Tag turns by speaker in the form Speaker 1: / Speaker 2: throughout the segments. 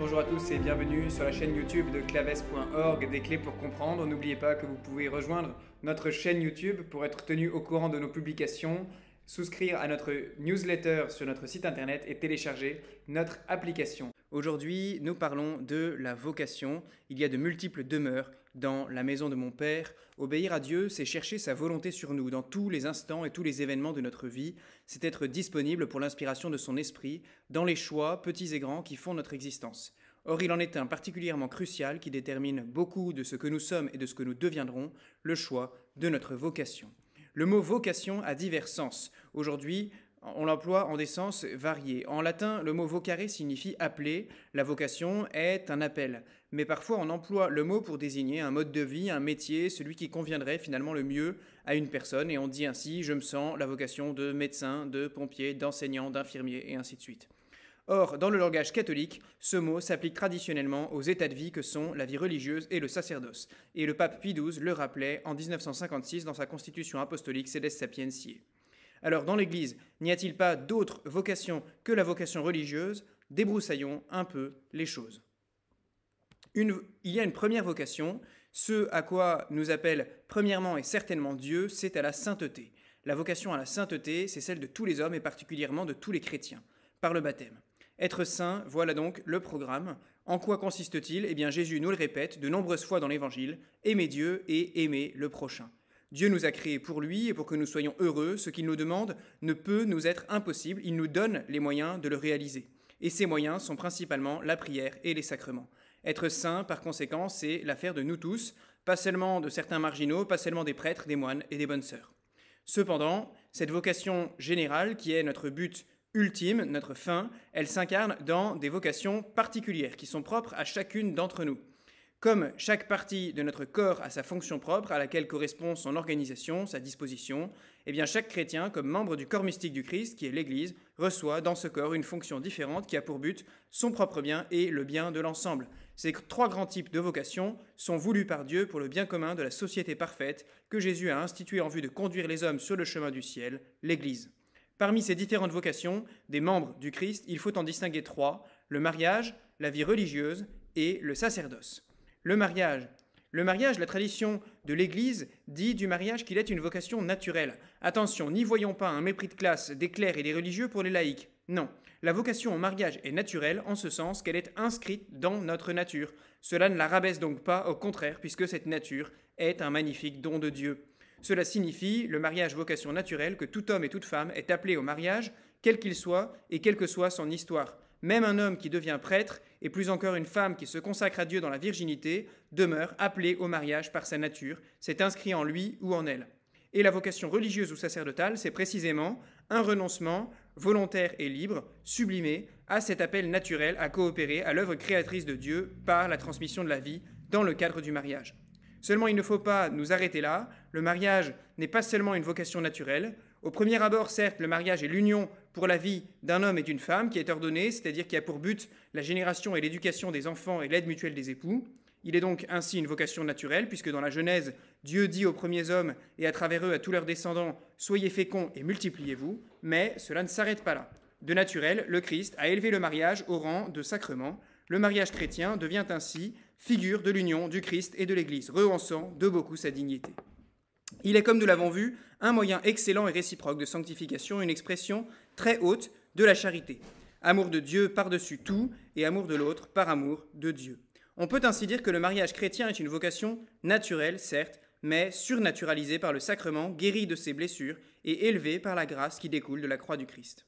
Speaker 1: Bonjour à tous et bienvenue sur la chaîne YouTube de claves.org, des clés pour comprendre. N'oubliez pas que vous pouvez rejoindre notre chaîne YouTube pour être tenu au courant de nos publications, souscrire à notre newsletter sur notre site internet et télécharger notre application. Aujourd'hui, nous parlons de la vocation. Il y a de multiples demeures dans la maison de mon Père. Obéir à Dieu, c'est chercher sa volonté sur nous dans tous les instants et tous les événements de notre vie. C'est être disponible pour l'inspiration de son esprit dans les choix, petits et grands, qui font notre existence. Or, il en est un particulièrement crucial qui détermine beaucoup de ce que nous sommes et de ce que nous deviendrons, le choix de notre vocation. Le mot vocation a divers sens. Aujourd'hui, on l'emploie en des sens variés. En latin, le mot vocare signifie appeler. La vocation est un appel. Mais parfois, on emploie le mot pour désigner un mode de vie, un métier, celui qui conviendrait finalement le mieux à une personne. Et on dit ainsi Je me sens la vocation de médecin, de pompier, d'enseignant, d'infirmier, et ainsi de suite. Or, dans le langage catholique, ce mot s'applique traditionnellement aux états de vie que sont la vie religieuse et le sacerdoce. Et le pape Pie XII le rappelait en 1956 dans sa constitution apostolique Sedes Sapientiae. Alors dans l'Église, n'y a-t-il pas d'autre vocation que la vocation religieuse? Débroussaillons un peu les choses. il y a une première vocation, ce à quoi nous appelle premièrement et certainement Dieu, c'est à la sainteté. La vocation à la sainteté, c'est celle de tous les hommes et particulièrement de tous les chrétiens, par le baptême. Être saint, voilà donc le programme. En quoi consiste-t-il? Eh bien Jésus nous le répète de nombreuses fois dans l'Évangile, aimer Dieu et aimer le prochain. Dieu nous a créés pour lui et pour que nous soyons heureux. Ce qu'il nous demande ne peut nous être impossible. Il nous donne les moyens de le réaliser. Et ces moyens sont principalement la prière et les sacrements. Être saint, par conséquent, c'est l'affaire de nous tous, pas seulement de certains marginaux, pas seulement des prêtres, des moines et des bonnes sœurs. Cependant, cette vocation générale, qui est notre but ultime, notre fin, elle s'incarne dans des vocations particulières qui sont propres à chacune d'entre nous. Comme chaque partie de notre corps a sa fonction propre à laquelle correspond son organisation, sa disposition, eh chaque chrétien, comme membre du corps mystique du Christ, qui est l'Église, reçoit dans ce corps une fonction différente qui a pour but son propre bien et le bien de l'ensemble. Ces trois grands types de vocations sont voulus par Dieu pour le bien commun de la société parfaite que Jésus a instituée en vue de conduire les hommes sur le chemin du ciel, l'Église. Parmi ces différentes vocations des membres du Christ, il faut en distinguer trois, le mariage, la vie religieuse et le sacerdoce. Le mariage. Le mariage, la tradition de l'Église dit du mariage qu'il est une vocation naturelle. Attention, n'y voyons pas un mépris de classe des clercs et des religieux pour les laïcs. Non, la vocation au mariage est naturelle en ce sens qu'elle est inscrite dans notre nature. Cela ne la rabaisse donc pas, au contraire, puisque cette nature est un magnifique don de Dieu. Cela signifie, le mariage vocation naturelle, que tout homme et toute femme est appelé au mariage, quel qu'il soit et quelle que soit son histoire. Même un homme qui devient prêtre, et plus encore une femme qui se consacre à Dieu dans la virginité, demeure appelé au mariage par sa nature, c'est inscrit en lui ou en elle. Et la vocation religieuse ou sacerdotale, c'est précisément un renoncement volontaire et libre, sublimé, à cet appel naturel à coopérer à l'œuvre créatrice de Dieu par la transmission de la vie dans le cadre du mariage. Seulement, il ne faut pas nous arrêter là. Le mariage n'est pas seulement une vocation naturelle. Au premier abord, certes, le mariage est l'union pour la vie d'un homme et d'une femme qui est ordonnée, c'est-à-dire qui a pour but la génération et l'éducation des enfants et l'aide mutuelle des époux. Il est donc ainsi une vocation naturelle, puisque dans la Genèse, Dieu dit aux premiers hommes et à travers eux à tous leurs descendants, Soyez féconds et multipliez-vous, mais cela ne s'arrête pas là. De naturel, le Christ a élevé le mariage au rang de sacrement. Le mariage chrétien devient ainsi figure de l'union du Christ et de l'Église, rehaussant de beaucoup sa dignité. Il est, comme nous l'avons vu, un moyen excellent et réciproque de sanctification, une expression très haute de la charité. Amour de Dieu par-dessus tout et amour de l'autre par amour de Dieu. On peut ainsi dire que le mariage chrétien est une vocation naturelle, certes, mais surnaturalisée par le sacrement, guérie de ses blessures et élevée par la grâce qui découle de la croix du Christ.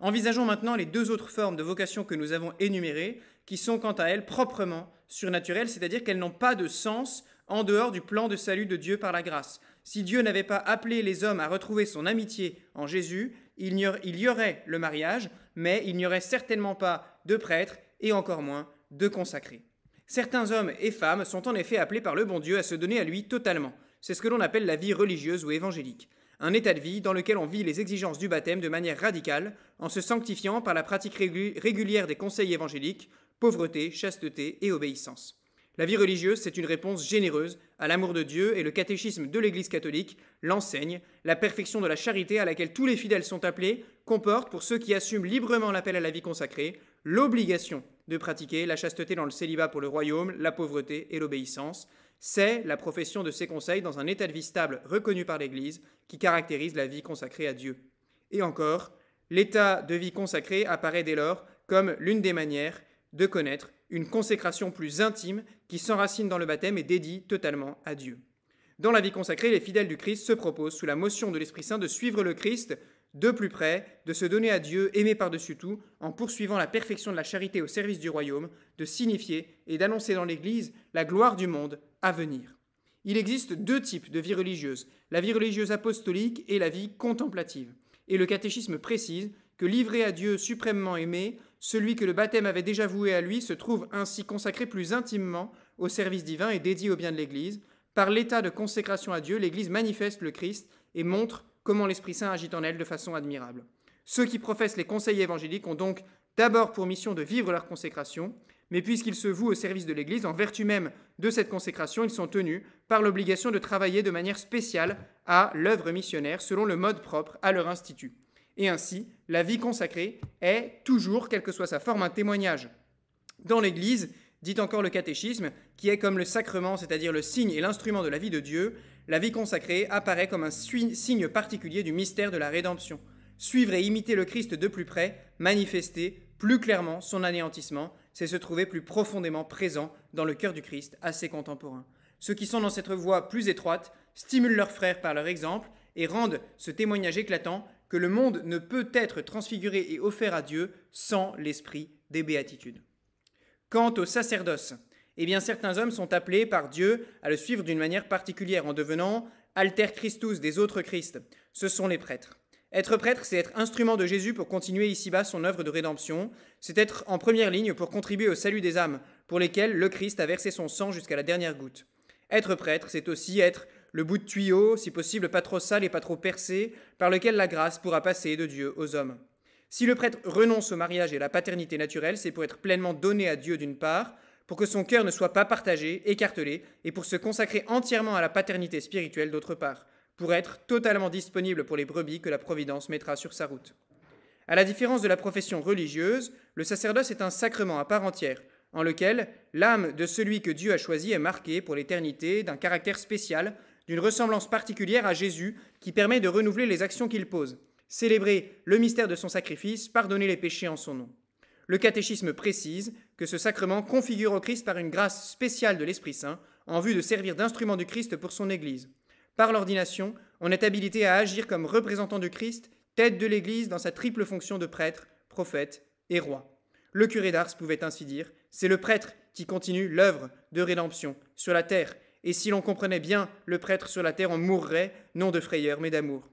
Speaker 1: Envisageons maintenant les deux autres formes de vocation que nous avons énumérées, qui sont quant à elles proprement surnaturelles, c'est-à-dire qu'elles n'ont pas de sens en dehors du plan de salut de Dieu par la grâce. Si Dieu n'avait pas appelé les hommes à retrouver son amitié en Jésus, il y aurait le mariage, mais il n'y aurait certainement pas de prêtres et encore moins de consacrés. Certains hommes et femmes sont en effet appelés par le bon Dieu à se donner à lui totalement. C'est ce que l'on appelle la vie religieuse ou évangélique un état de vie dans lequel on vit les exigences du baptême de manière radicale, en se sanctifiant par la pratique régulière des conseils évangéliques, pauvreté, chasteté et obéissance. La vie religieuse, c'est une réponse généreuse à l'amour de Dieu et le catéchisme de l'Église catholique l'enseigne. La perfection de la charité à laquelle tous les fidèles sont appelés comporte, pour ceux qui assument librement l'appel à la vie consacrée, l'obligation de pratiquer la chasteté dans le célibat pour le royaume, la pauvreté et l'obéissance. C'est la profession de ces conseils dans un état de vie stable reconnu par l'Église qui caractérise la vie consacrée à Dieu. Et encore, l'état de vie consacré apparaît dès lors comme l'une des manières de connaître une consécration plus intime qui s'enracine dans le baptême et dédie totalement à Dieu. Dans la vie consacrée, les fidèles du Christ se proposent, sous la motion de l'Esprit Saint, de suivre le Christ de plus près, de se donner à Dieu, aimé par-dessus tout, en poursuivant la perfection de la charité au service du royaume, de signifier et d'annoncer dans l'Église la gloire du monde à venir. Il existe deux types de vie religieuse, la vie religieuse apostolique et la vie contemplative. Et le catéchisme précise que livré à Dieu suprêmement aimé, celui que le baptême avait déjà voué à lui se trouve ainsi consacré plus intimement au service divin et dédié au bien de l'Église. Par l'état de consécration à Dieu, l'Église manifeste le Christ et montre comment l'Esprit Saint agit en elle de façon admirable. Ceux qui professent les conseils évangéliques ont donc d'abord pour mission de vivre leur consécration, mais puisqu'ils se vouent au service de l'Église, en vertu même de cette consécration, ils sont tenus par l'obligation de travailler de manière spéciale à l'œuvre missionnaire selon le mode propre à leur institut. Et ainsi, la vie consacrée est toujours, quelle que soit sa forme, un témoignage. Dans l'Église, dit encore le catéchisme, qui est comme le sacrement, c'est-à-dire le signe et l'instrument de la vie de Dieu, la vie consacrée apparaît comme un signe particulier du mystère de la rédemption. Suivre et imiter le Christ de plus près, manifester plus clairement son anéantissement, c'est se trouver plus profondément présent dans le cœur du Christ à ses contemporains. Ceux qui sont dans cette voie plus étroite stimulent leurs frères par leur exemple et rendent ce témoignage éclatant que le monde ne peut être transfiguré et offert à Dieu sans l'esprit des béatitudes. Quant au sacerdoce, eh bien certains hommes sont appelés par Dieu à le suivre d'une manière particulière en devenant alter Christus des autres Christ. Ce sont les prêtres. Être prêtre, c'est être instrument de Jésus pour continuer ici-bas son œuvre de rédemption, c'est être en première ligne pour contribuer au salut des âmes, pour lesquelles le Christ a versé son sang jusqu'à la dernière goutte. Être prêtre, c'est aussi être le bout de tuyau, si possible pas trop sale et pas trop percé, par lequel la grâce pourra passer de Dieu aux hommes. Si le prêtre renonce au mariage et à la paternité naturelle, c'est pour être pleinement donné à Dieu d'une part, pour que son cœur ne soit pas partagé, écartelé, et pour se consacrer entièrement à la paternité spirituelle d'autre part, pour être totalement disponible pour les brebis que la Providence mettra sur sa route. À la différence de la profession religieuse, le sacerdoce est un sacrement à part entière, en lequel l'âme de celui que Dieu a choisi est marquée pour l'éternité d'un caractère spécial, d'une ressemblance particulière à Jésus qui permet de renouveler les actions qu'il pose, célébrer le mystère de son sacrifice, pardonner les péchés en son nom. Le catéchisme précise que ce sacrement configure au Christ par une grâce spéciale de l'Esprit Saint en vue de servir d'instrument du Christ pour son Église. Par l'ordination, on est habilité à agir comme représentant du Christ, tête de l'Église dans sa triple fonction de prêtre, prophète et roi. Le curé d'Ars pouvait ainsi dire C'est le prêtre qui continue l'œuvre de rédemption sur la terre, et si l'on comprenait bien le prêtre sur la terre, on mourrait non de frayeur mais d'amour.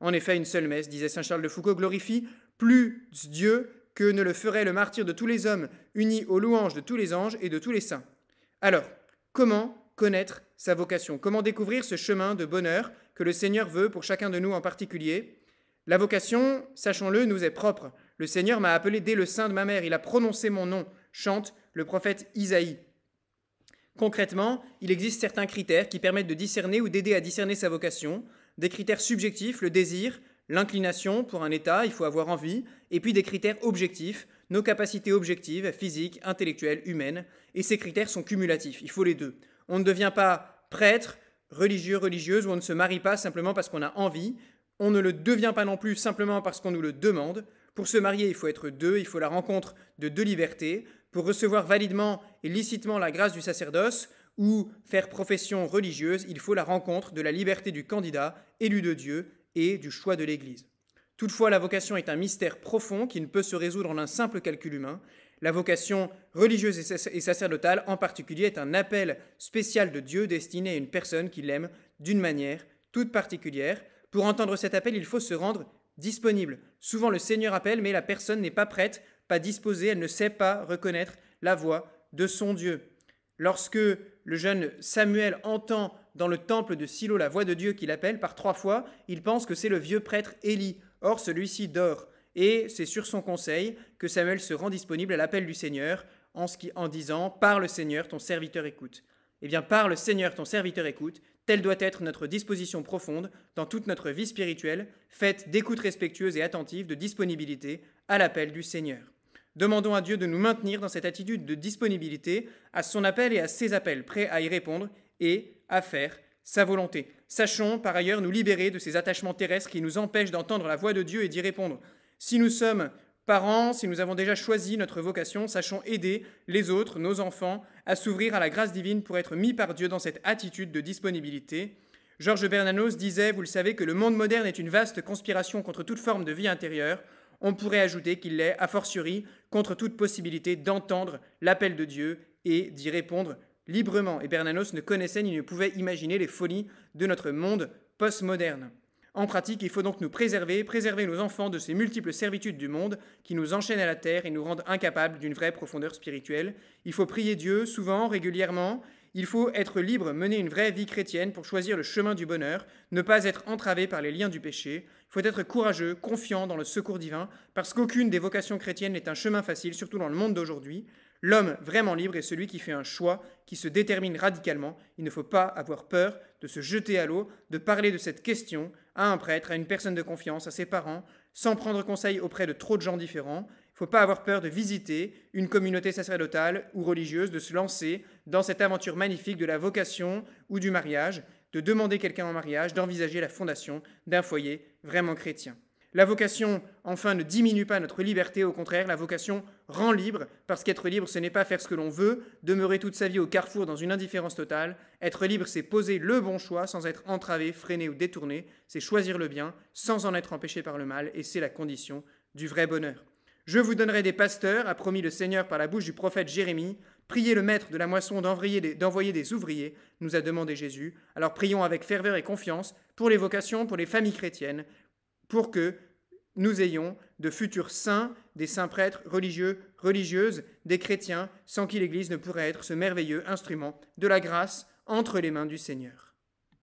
Speaker 1: En effet, une seule messe, disait saint Charles de Foucault, glorifie plus Dieu que ne le ferait le martyr de tous les hommes, unis aux louanges de tous les anges et de tous les saints. Alors, comment connaître sa vocation? Comment découvrir ce chemin de bonheur que le Seigneur veut pour chacun de nous en particulier? La vocation, sachons-le, nous est propre. Le Seigneur m'a appelé dès le sein de ma mère, il a prononcé mon nom, chante le prophète Isaïe. Concrètement, il existe certains critères qui permettent de discerner ou d'aider à discerner sa vocation, des critères subjectifs, le désir, L'inclination pour un état, il faut avoir envie, et puis des critères objectifs, nos capacités objectives, physiques, intellectuelles, humaines, et ces critères sont cumulatifs, il faut les deux. On ne devient pas prêtre, religieux, religieuse, ou on ne se marie pas simplement parce qu'on a envie, on ne le devient pas non plus simplement parce qu'on nous le demande. Pour se marier, il faut être deux, il faut la rencontre de deux libertés. Pour recevoir validement et licitement la grâce du sacerdoce, ou faire profession religieuse, il faut la rencontre de la liberté du candidat élu de Dieu et du choix de l'Église. Toutefois, la vocation est un mystère profond qui ne peut se résoudre en un simple calcul humain. La vocation religieuse et sacerdotale en particulier est un appel spécial de Dieu destiné à une personne qui l'aime d'une manière toute particulière. Pour entendre cet appel, il faut se rendre disponible. Souvent le Seigneur appelle, mais la personne n'est pas prête, pas disposée, elle ne sait pas reconnaître la voix de son Dieu. Lorsque le jeune Samuel entend dans le temple de Silo la voix de Dieu qui l'appelle par trois fois, il pense que c'est le vieux prêtre Élie. Or, celui-ci dort. Et c'est sur son conseil que Samuel se rend disponible à l'appel du Seigneur en, en disant Parle Seigneur, ton serviteur écoute. Eh bien, parle Seigneur, ton serviteur écoute. Telle doit être notre disposition profonde dans toute notre vie spirituelle, faite d'écoute respectueuse et attentive, de disponibilité à l'appel du Seigneur. Demandons à Dieu de nous maintenir dans cette attitude de disponibilité à son appel et à ses appels, prêts à y répondre et à faire sa volonté. Sachons par ailleurs nous libérer de ces attachements terrestres qui nous empêchent d'entendre la voix de Dieu et d'y répondre. Si nous sommes parents, si nous avons déjà choisi notre vocation, sachons aider les autres, nos enfants, à s'ouvrir à la grâce divine pour être mis par Dieu dans cette attitude de disponibilité. Georges Bernanos disait, vous le savez, que le monde moderne est une vaste conspiration contre toute forme de vie intérieure. On pourrait ajouter qu'il l'est, a fortiori, contre toute possibilité d'entendre l'appel de Dieu et d'y répondre librement, et Bernanos ne connaissait ni ne pouvait imaginer les folies de notre monde postmoderne. En pratique, il faut donc nous préserver, préserver nos enfants de ces multiples servitudes du monde qui nous enchaînent à la terre et nous rendent incapables d'une vraie profondeur spirituelle. Il faut prier Dieu souvent, régulièrement. Il faut être libre, mener une vraie vie chrétienne pour choisir le chemin du bonheur, ne pas être entravé par les liens du péché. Il faut être courageux, confiant dans le secours divin, parce qu'aucune des vocations chrétiennes n'est un chemin facile, surtout dans le monde d'aujourd'hui. L'homme vraiment libre est celui qui fait un choix, qui se détermine radicalement. Il ne faut pas avoir peur de se jeter à l'eau, de parler de cette question à un prêtre, à une personne de confiance, à ses parents, sans prendre conseil auprès de trop de gens différents. Faut pas avoir peur de visiter une communauté sacerdotale ou religieuse, de se lancer dans cette aventure magnifique de la vocation ou du mariage, de demander quelqu'un en mariage, d'envisager la fondation d'un foyer vraiment chrétien. La vocation, enfin, ne diminue pas notre liberté, au contraire, la vocation rend libre, parce qu'être libre, ce n'est pas faire ce que l'on veut, demeurer toute sa vie au carrefour dans une indifférence totale. Être libre, c'est poser le bon choix sans être entravé, freiné ou détourné, c'est choisir le bien sans en être empêché par le mal, et c'est la condition du vrai bonheur. Je vous donnerai des pasteurs, a promis le Seigneur par la bouche du prophète Jérémie. Priez le maître de la moisson d'envoyer des, ouvriers, nous a demandé Jésus. Alors prions avec ferveur et confiance pour les vocations, pour les familles chrétiennes, pour que nous ayons de futurs saints, des saints prêtres religieux, religieuses, des chrétiens, sans qui l'Église ne pourrait être ce merveilleux instrument de la grâce entre les mains du Seigneur.